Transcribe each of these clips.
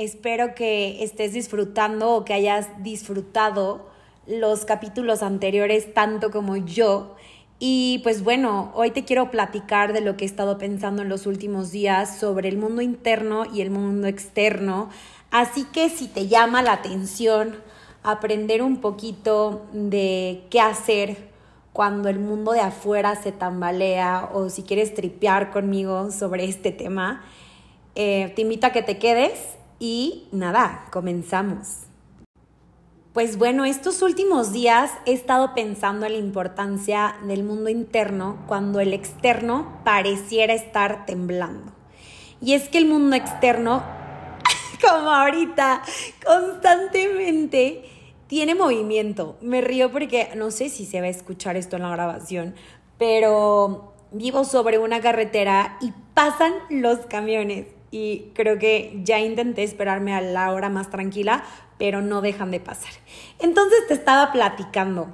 Espero que estés disfrutando o que hayas disfrutado los capítulos anteriores tanto como yo. Y pues bueno, hoy te quiero platicar de lo que he estado pensando en los últimos días sobre el mundo interno y el mundo externo. Así que si te llama la atención aprender un poquito de qué hacer cuando el mundo de afuera se tambalea o si quieres tripear conmigo sobre este tema, eh, te invito a que te quedes y nada, comenzamos. Pues bueno, estos últimos días he estado pensando en la importancia del mundo interno cuando el externo pareciera estar temblando. Y es que el mundo externo, como ahorita, constantemente tiene movimiento. Me río porque no sé si se va a escuchar esto en la grabación, pero vivo sobre una carretera y pasan los camiones. Y creo que ya intenté esperarme a la hora más tranquila, pero no dejan de pasar. Entonces te estaba platicando.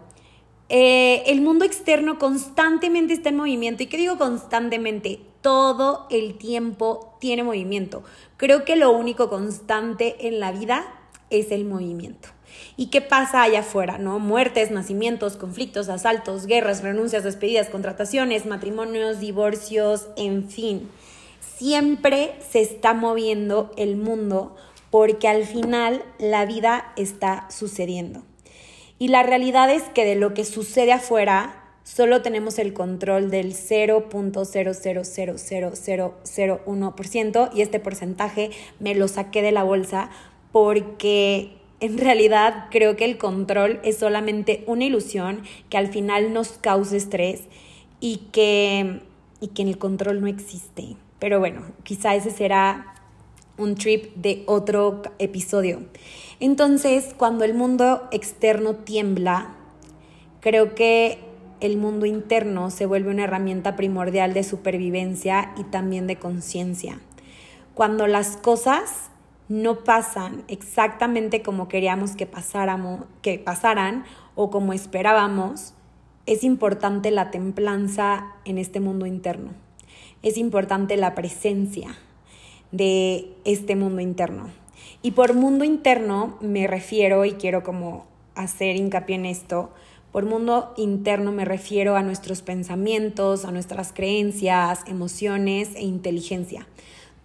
Eh, el mundo externo constantemente está en movimiento. ¿Y qué digo constantemente? Todo el tiempo tiene movimiento. Creo que lo único constante en la vida es el movimiento. ¿Y qué pasa allá afuera? ¿No? Muertes, nacimientos, conflictos, asaltos, guerras, renuncias, despedidas, contrataciones, matrimonios, divorcios, en fin. Siempre se está moviendo el mundo porque al final la vida está sucediendo. Y la realidad es que de lo que sucede afuera solo tenemos el control del 0.0000001% y este porcentaje me lo saqué de la bolsa porque en realidad creo que el control es solamente una ilusión que al final nos causa estrés y que, y que el control no existe. Pero bueno, quizá ese será un trip de otro episodio. Entonces, cuando el mundo externo tiembla, creo que el mundo interno se vuelve una herramienta primordial de supervivencia y también de conciencia. Cuando las cosas no pasan exactamente como queríamos que, pasáramos, que pasaran o como esperábamos, es importante la templanza en este mundo interno. Es importante la presencia de este mundo interno. Y por mundo interno me refiero, y quiero como hacer hincapié en esto, por mundo interno me refiero a nuestros pensamientos, a nuestras creencias, emociones e inteligencia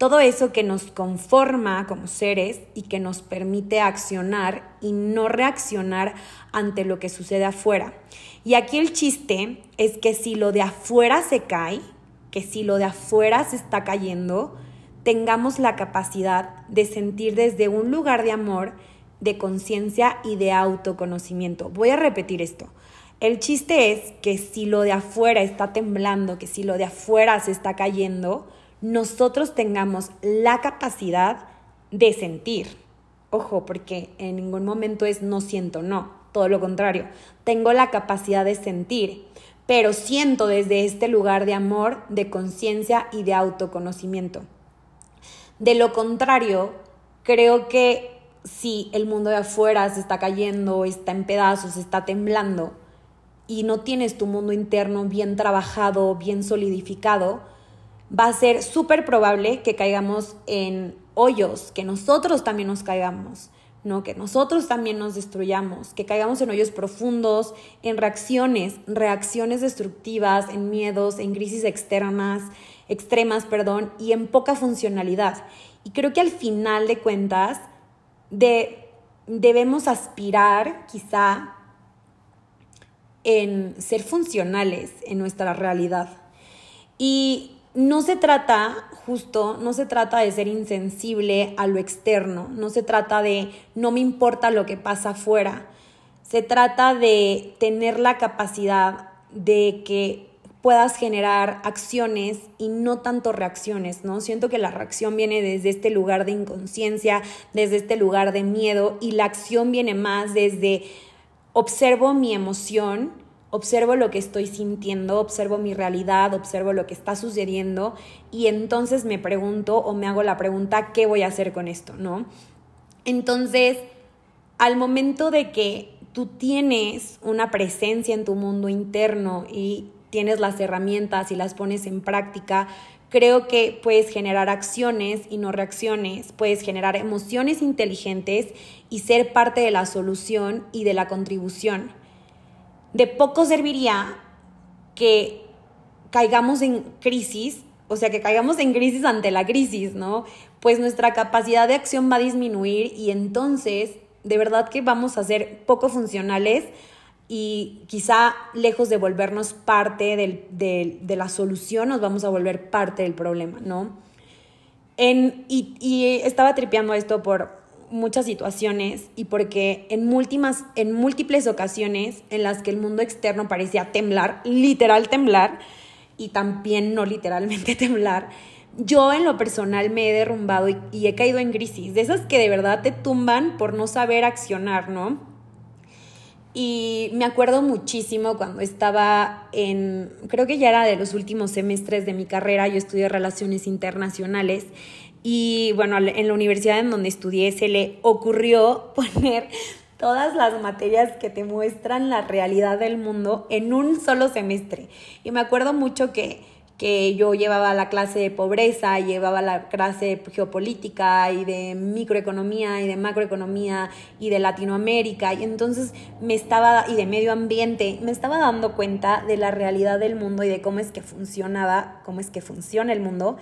todo eso que nos conforma como seres y que nos permite accionar y no reaccionar ante lo que sucede afuera. Y aquí el chiste es que si lo de afuera se cae, que si lo de afuera se está cayendo, tengamos la capacidad de sentir desde un lugar de amor, de conciencia y de autoconocimiento. Voy a repetir esto. El chiste es que si lo de afuera está temblando, que si lo de afuera se está cayendo, nosotros tengamos la capacidad de sentir. Ojo, porque en ningún momento es no siento, no, todo lo contrario, tengo la capacidad de sentir, pero siento desde este lugar de amor, de conciencia y de autoconocimiento. De lo contrario, creo que si el mundo de afuera se está cayendo, está en pedazos, está temblando, y no tienes tu mundo interno bien trabajado, bien solidificado, va a ser súper probable que caigamos en hoyos, que nosotros también nos caigamos, ¿no? Que nosotros también nos destruyamos, que caigamos en hoyos profundos, en reacciones, reacciones destructivas, en miedos, en crisis externas, extremas, perdón, y en poca funcionalidad. Y creo que al final de cuentas de, debemos aspirar quizá en ser funcionales en nuestra realidad. Y no se trata, justo, no se trata de ser insensible a lo externo, no se trata de no me importa lo que pasa afuera, se trata de tener la capacidad de que puedas generar acciones y no tanto reacciones, ¿no? Siento que la reacción viene desde este lugar de inconsciencia, desde este lugar de miedo y la acción viene más desde observo mi emoción, observo lo que estoy sintiendo, observo mi realidad, observo lo que está sucediendo y entonces me pregunto o me hago la pregunta, ¿qué voy a hacer con esto, ¿no? Entonces, al momento de que tú tienes una presencia en tu mundo interno y tienes las herramientas y las pones en práctica, creo que puedes generar acciones y no reacciones, puedes generar emociones inteligentes y ser parte de la solución y de la contribución. De poco serviría que caigamos en crisis, o sea, que caigamos en crisis ante la crisis, ¿no? Pues nuestra capacidad de acción va a disminuir y entonces de verdad que vamos a ser poco funcionales y quizá lejos de volvernos parte de la solución, nos vamos a volver parte del problema, ¿no? En, y, estaba tripeando esto por muchas situaciones y porque en, múltiples, en múltiples ocasiones en las que el mundo externo parecía temblar, literal temblar, y también no literalmente temblar, yo en lo personal me he derrumbado y, y he caído en crisis, de esas que de verdad te tumban por no saber accionar, ¿no? Y me acuerdo muchísimo cuando estaba en, creo que ya era de los últimos semestres de mi carrera, yo estudié relaciones internacionales y bueno, en la universidad en donde estudié se le ocurrió poner todas las materias que te muestran la realidad del mundo en un solo semestre. Y me acuerdo mucho que que yo llevaba la clase de pobreza, llevaba la clase de geopolítica y de microeconomía y de macroeconomía y de Latinoamérica y entonces me estaba y de medio ambiente, me estaba dando cuenta de la realidad del mundo y de cómo es que funcionaba, cómo es que funciona el mundo.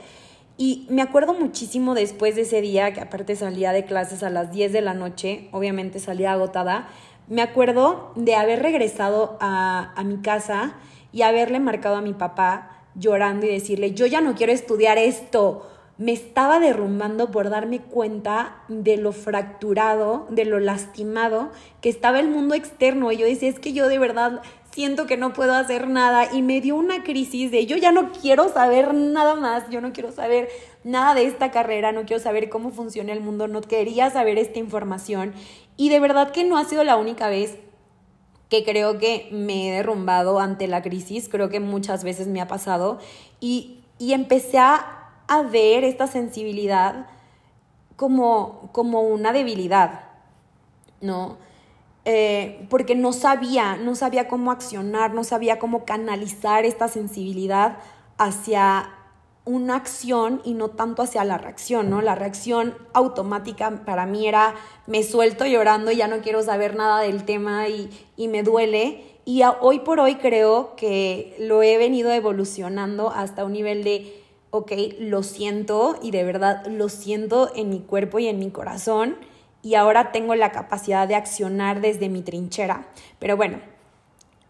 Y me acuerdo muchísimo después de ese día, que aparte salía de clases a las 10 de la noche, obviamente salía agotada, me acuerdo de haber regresado a, a mi casa y haberle marcado a mi papá llorando y decirle, yo ya no quiero estudiar esto. Me estaba derrumbando por darme cuenta de lo fracturado, de lo lastimado que estaba el mundo externo. Y yo decía, es que yo de verdad siento que no puedo hacer nada y me dio una crisis de yo ya no quiero saber nada más, yo no quiero saber nada de esta carrera, no quiero saber cómo funciona el mundo, no quería saber esta información y de verdad que no ha sido la única vez que creo que me he derrumbado ante la crisis, creo que muchas veces me ha pasado y, empecé a, ver esta sensibilidad como, como una debilidad, ¿no? Eh, porque no sabía, no sabía cómo accionar, no sabía cómo canalizar esta sensibilidad hacia una acción y no tanto hacia la reacción, ¿no? La reacción automática para mí era me suelto llorando y ya no quiero saber nada del tema y, me duele. Y hoy por hoy creo que lo he venido evolucionando hasta un nivel de, ok, lo siento y de verdad lo siento en mi cuerpo y en mi corazón y ahora tengo la capacidad de accionar desde mi trinchera. Pero bueno,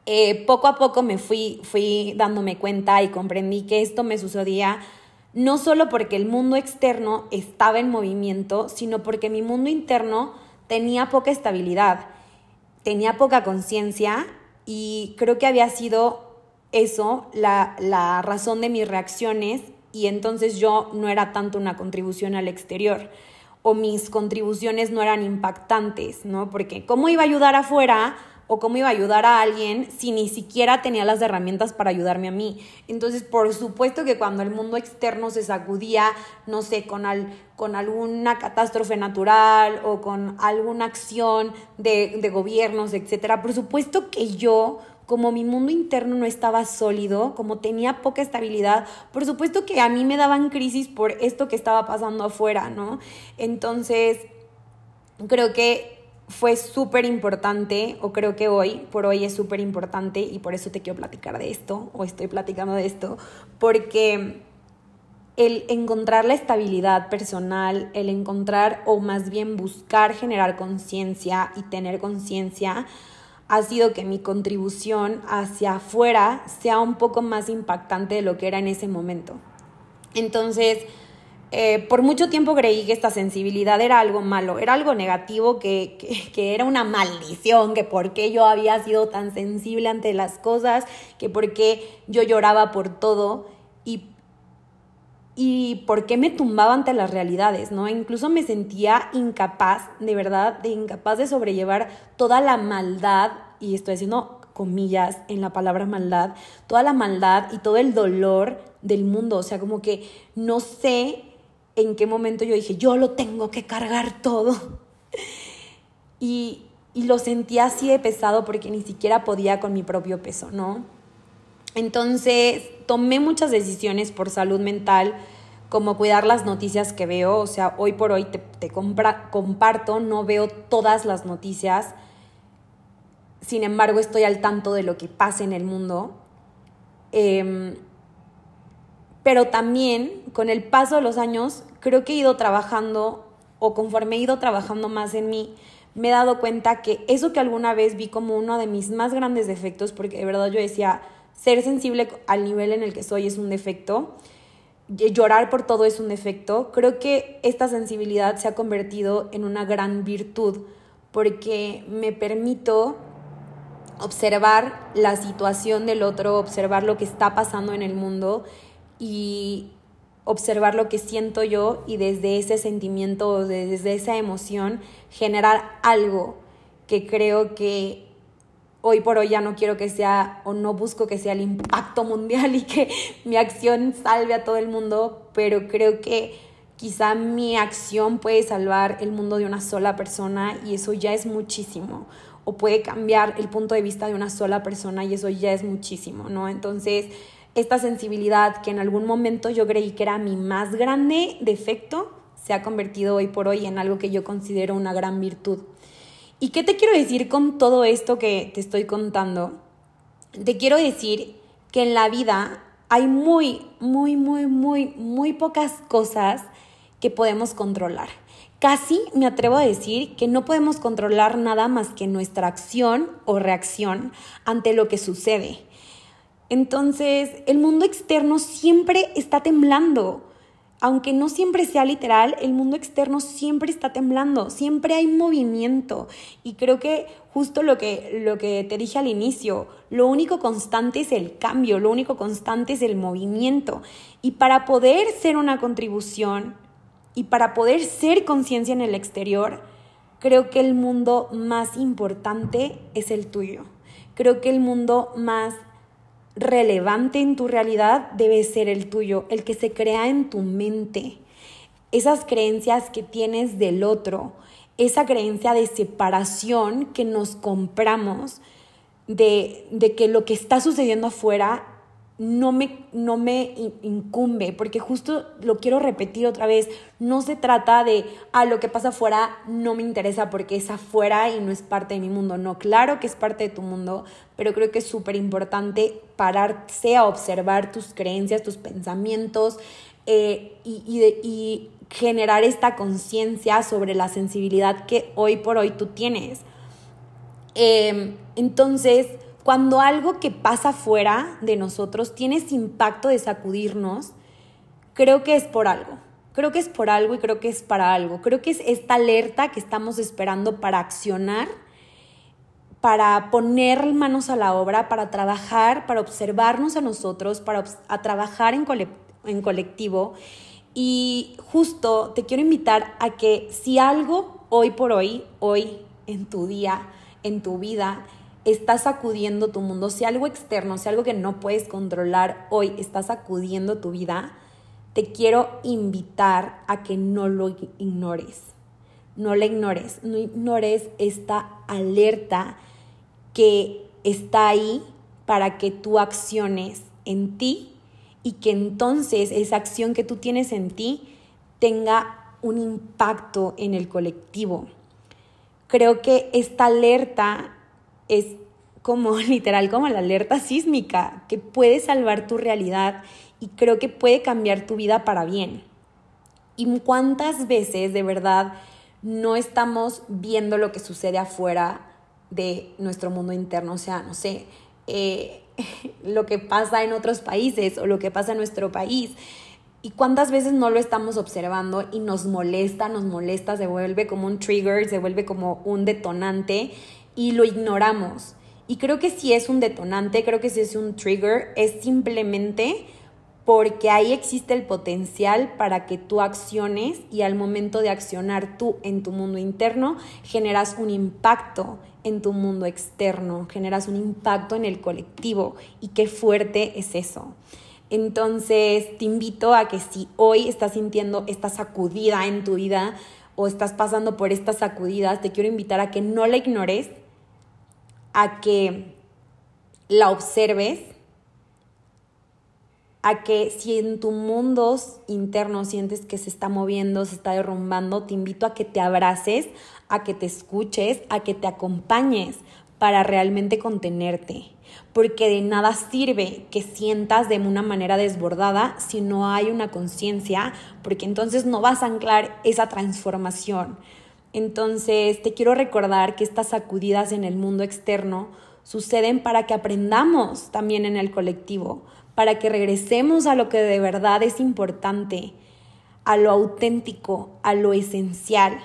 eh, poco a poco me fui, fui dándome cuenta y comprendí que esto me sucedía no solo porque el mundo externo estaba en movimiento, sino porque mi mundo interno tenía poca estabilidad, tenía poca conciencia y creo que había sido eso la, la razón de mis reacciones y entonces yo no era tanto una contribución al exterior o mis contribuciones no eran impactantes, ¿no? Porque ¿cómo iba a ayudar afuera o cómo iba a ayudar a alguien si ni siquiera tenía las herramientas para ayudarme a mí. Entonces, por supuesto que cuando el mundo externo se sacudía, no sé, con, con alguna catástrofe natural o con alguna acción de, de gobiernos, etcétera, por supuesto que yo como mi mundo interno no estaba sólido, como tenía poca estabilidad, por supuesto que a mí me daban crisis por esto que estaba pasando afuera, ¿no? Entonces, creo que fue súper importante, o creo que hoy, por hoy es súper importante, y por eso te quiero platicar de esto, o estoy platicando de esto, porque el encontrar la estabilidad personal, el encontrar, o más bien buscar generar conciencia y tener conciencia, ha sido que mi contribución hacia afuera sea un poco más impactante de lo que era en ese momento. Entonces, eh, por mucho tiempo creí que esta sensibilidad era algo malo, era algo negativo, que, que, era una maldición, que por qué yo había sido tan sensible ante las cosas, que por qué yo lloraba por todo y, por qué me tumbaba ante las realidades, ¿no? Incluso me sentía incapaz, de verdad, de incapaz de sobrellevar toda la maldad, y estoy haciendo comillas en la palabra maldad, toda la maldad y todo el dolor del mundo, o sea, como que no sé en qué momento yo dije, yo lo tengo que cargar todo. y, y lo sentía así de pesado porque ni siquiera podía con mi propio peso, ¿no? Entonces tomé muchas decisiones por salud mental, como cuidar las noticias que veo, o sea, hoy por hoy te, te comparto, no veo todas las noticias, sin embargo estoy al tanto de lo que pasa en el mundo. Eh, pero también con el paso de los años creo que he ido trabajando o conforme he ido trabajando más en mí, me he dado cuenta que eso que alguna vez vi como uno de mis más grandes defectos, porque de verdad yo decía, ser sensible al nivel en el que soy es un defecto, llorar por todo es un defecto, creo que esta sensibilidad se ha convertido en una gran virtud, porque me permito observar la situación del otro, observar lo que está pasando en el mundo y observar lo que siento yo y desde ese sentimiento, desde esa emoción, generar algo que creo que hoy por hoy ya no quiero que sea o no busco que sea el impacto mundial y que mi acción salve a todo el mundo, pero creo que quizá mi acción puede salvar el mundo de una sola persona y eso ya es muchísimo. O puede cambiar el punto de vista de una sola persona y eso ya es muchísimo, ¿no? Entonces, esta sensibilidad que en algún momento yo creí que era mi más grande defecto, se ha convertido hoy por hoy en algo que yo considero una gran virtud. ¿Y qué te quiero decir con todo esto que te estoy contando? Te quiero decir que en la vida hay muy, muy, muy, muy, muy pocas cosas que podemos controlar. Casi me atrevo a decir que no podemos controlar nada más que nuestra acción o reacción ante lo que sucede. Entonces, el mundo externo siempre está temblando. Aunque no siempre sea literal, el mundo externo siempre está temblando, siempre hay movimiento. Y creo que justo lo que, lo que te dije al inicio, lo único constante es el cambio, lo único constante es el movimiento. Y para poder ser una contribución y para poder ser conciencia en el exterior, creo que el mundo más importante es el tuyo. Creo que el mundo más relevante en tu realidad debe ser el tuyo, el que se crea en tu mente. Esas creencias que tienes del otro, esa creencia de separación que nos compramos, de, de que lo que está sucediendo afuera no me, no me incumbe, porque justo lo quiero repetir otra vez, no se trata de, ah, lo que pasa afuera no me interesa porque es afuera y no es parte de mi mundo, no, claro que es parte de tu mundo, pero creo que es súper importante pararse a observar tus creencias, tus pensamientos eh, y, y generar esta conciencia sobre la sensibilidad que hoy por hoy tú tienes. Em, entonces, cuando algo que pasa fuera de nosotros tiene ese impacto de sacudirnos, creo que es por algo. Creo que es por algo y creo que es para algo. Creo que es esta alerta que estamos esperando para accionar, para poner manos a la obra, para trabajar, para observarnos a nosotros, para trabajar en colectivo. Y justo te quiero invitar a que si algo hoy por hoy, hoy en tu día, en tu vida, está sacudiendo tu mundo, si algo externo, si algo que no puedes controlar hoy está sacudiendo tu vida, te quiero invitar a que no lo ignores. No la ignores, no ignores esta alerta que está ahí para que tú acciones en ti y que entonces esa acción que tú tienes en ti tenga un impacto en el colectivo. Creo que esta alerta es como literal como la alerta sísmica que puede salvar tu realidad y creo que puede cambiar tu vida para bien. ¿Y cuántas veces de verdad no estamos viendo lo que sucede afuera de nuestro mundo interno? O sea, no sé, eh, lo que pasa en otros países o lo que pasa en nuestro país. ¿Y cuántas veces no lo estamos observando y nos molesta, nos molesta, se vuelve como un trigger, se vuelve como un detonante y lo ignoramos? Y creo que si es un detonante, creo que si es un trigger, es simplemente porque ahí existe el potencial para que tú acciones y al momento de accionar tú en tu mundo interno generas un impacto en tu mundo externo, generas un impacto en el colectivo y qué fuerte es eso. Entonces, te invito a que si hoy estás sintiendo esta sacudida en tu vida o estás pasando por estas sacudidas, te quiero invitar a que no la ignores, a que la observes, a que si en tu mundo interno sientes que se está moviendo, se está derrumbando, te invito a que te abraces, a que te escuches, a que te acompañes para realmente contenerte porque de nada sirve que sientas de una manera desbordada si no hay una conciencia, porque entonces no vas a anclar esa transformación. Entonces te quiero recordar que estas sacudidas en el mundo externo suceden para que aprendamos también en el colectivo, para que regresemos a lo que de verdad es importante, a lo auténtico, a lo esencial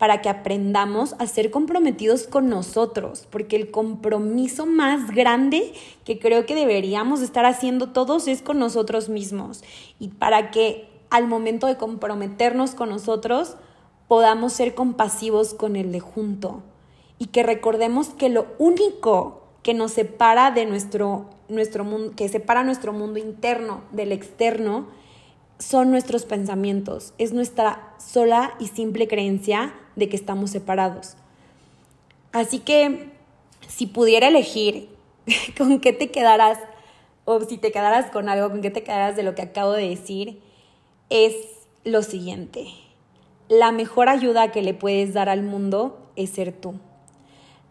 para que aprendamos a ser comprometidos con nosotros, porque el compromiso más grande que creo que deberíamos estar haciendo todos es con nosotros mismos. Y para que al momento de comprometernos con nosotros podamos ser compasivos con el de junto y que recordemos que lo único que nos separa de nuestro, nuestro mundo, que separa nuestro mundo interno del externo, son nuestros pensamientos, es nuestra sola y simple creencia de que estamos separados. Así que si pudiera elegir con qué te quedarás, o si te quedaras con algo, con qué te quedarás de lo que acabo de decir, es lo siguiente. La mejor ayuda que le puedes dar al mundo es ser tú.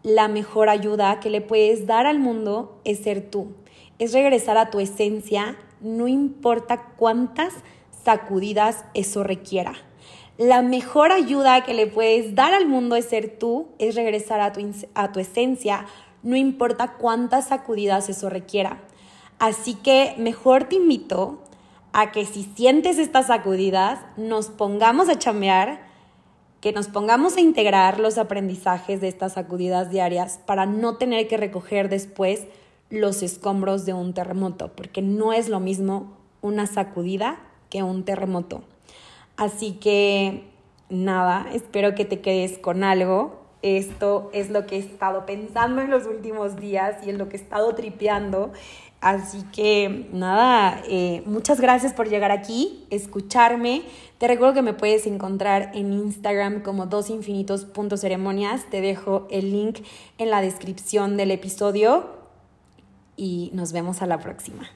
La mejor ayuda que le puedes dar al mundo es ser tú. Es regresar a tu esencia, no importa cuántas sacudidas eso requiera. La mejor ayuda que le puedes dar al mundo es ser tú, es regresar a tu, a tu esencia, no importa cuántas sacudidas eso requiera. Así que mejor te invito a que si sientes estas sacudidas, nos pongamos a chambear, que nos pongamos a integrar los aprendizajes de estas sacudidas diarias para no tener que recoger después los escombros de un terremoto, porque no es lo mismo una sacudida que un terremoto. Así que nada, espero que te quedes con algo. Esto es lo que he estado pensando en los últimos días y en lo que he estado tripeando. Así que nada, eh, muchas gracias por llegar aquí, escucharme. Te recuerdo que me puedes encontrar en Instagram como dosinfinitos.ceremonias. Te dejo el link en la descripción del episodio y nos vemos a la próxima.